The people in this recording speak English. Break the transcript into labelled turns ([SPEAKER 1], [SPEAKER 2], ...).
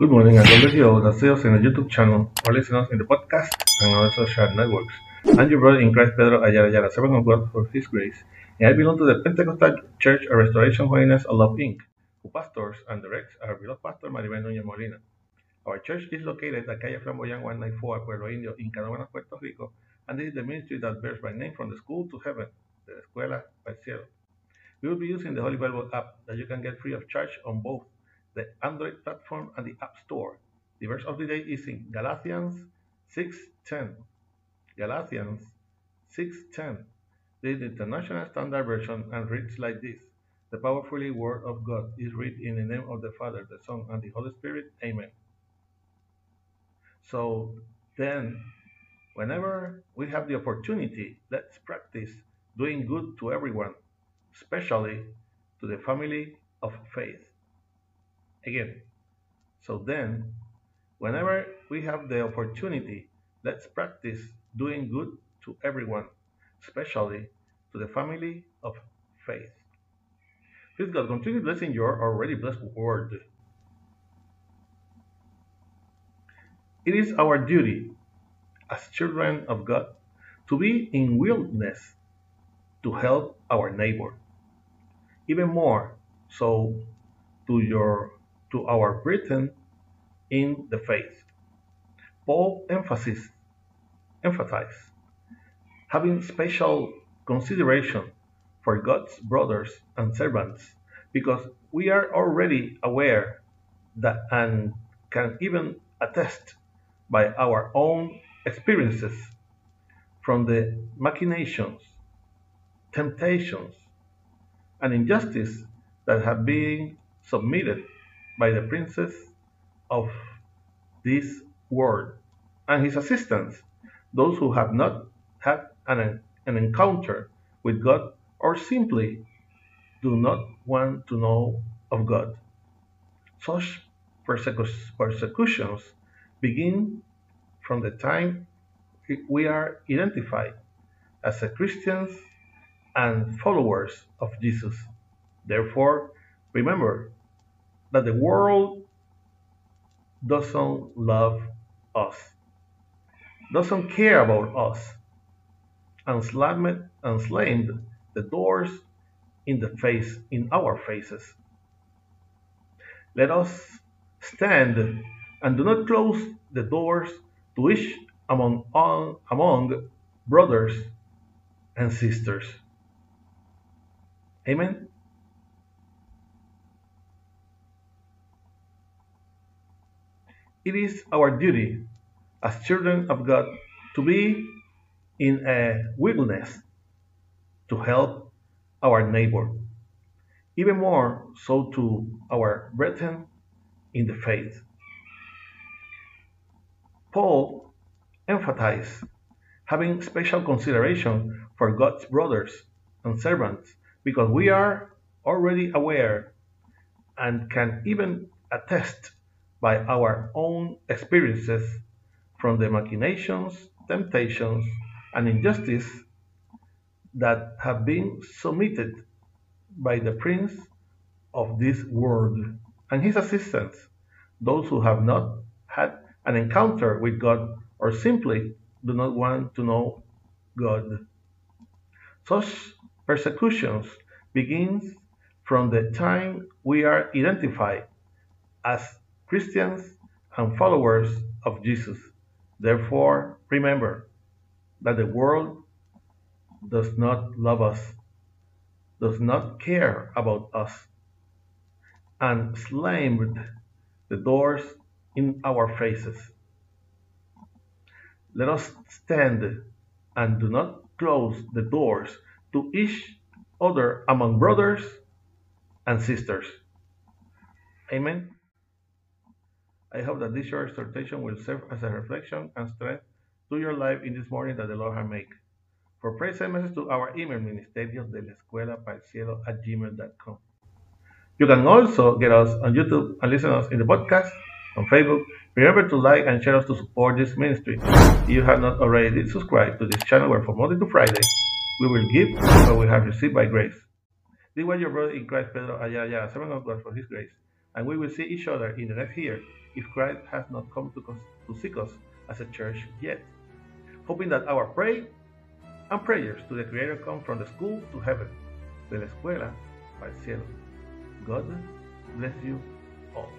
[SPEAKER 1] Good morning and God bless you that in the YouTube channel or listeners in the podcast and other social networks. I'm your brother in Christ Pedro Ayala Ayala, servant of God for His grace, and I belong to the Pentecostal Church of Restoration Holiness of Love Inc., who pastors and directs our beloved pastor Maribel Núñez Molina. Our church is located at Calle Flamboyant 194, Pueblo Indio, in Canóvanas, Puerto Rico, and this is the ministry that bears my name from the school to heaven, the Escuela al Cielo. We will be using the Holy Bible app that you can get free of charge on both the Android platform and the App Store. The verse of the day is in Galatians 6:10. Galatians 6:10. This is the International Standard Version and reads like this: The powerfully Word of God is read in the name of the Father, the Son, and the Holy Spirit. Amen. So then, whenever we have the opportunity, let's practice doing good to everyone, especially to the family of faith. Again, so then, whenever we have the opportunity, let's practice doing good to everyone, especially to the family of faith. Please God, continue blessing your already blessed word. It is our duty as children of God to be in willingness to help our neighbor. Even more so to your to our brethren in the faith. Paul emphasis emphasize having special consideration for God's brothers and servants because we are already aware that and can even attest by our own experiences from the machinations, temptations, and injustice that have been submitted by the princes of this world and his assistants, those who have not had an, an encounter with God or simply do not want to know of God. Such persecu- persecutions begin from the time we are identified as a Christians and followers of Jesus. Therefore, remember that the world doesn't love us, doesn't care about us, and slammed, and slammed the doors in the face in our faces. Let us stand and do not close the doors to each among all, among brothers and sisters. Amen. It is our duty as children of God to be in a willingness to help our neighbor, even more so to our brethren in the faith. Paul emphasized having special consideration for God's brothers and servants because we are already aware and can even attest by our own experiences from the machinations, temptations, and injustice that have been submitted by the prince of this world and his assistants, those who have not had an encounter with God or simply do not want to know God. Such persecutions begins from the time we are identified as Christians and followers of Jesus. Therefore, remember that the world does not love us, does not care about us, and slammed the doors in our faces. Let us stand and do not close the doors to each other among brothers and sisters. Amen. I hope that this short exhortation will serve as a reflection and strength to your life in this morning that the Lord has made. For prayer, send message to our email, ministerios de la escuela para cielo at gmail.com. You can also get us on YouTube and listen us in the podcast on Facebook. Remember to like and share us to support this ministry. If you have not already subscribed to this channel where from Monday to Friday we will give what we have received by grace. This was your brother in Christ, Pedro Ayala, servant of God for his grace, and we will see each other in the next year if Christ has not come to, to seek us as a church yet. Hoping that our pray and prayers to the Creator come from the school to heaven, de la escuela al cielo. God bless you all.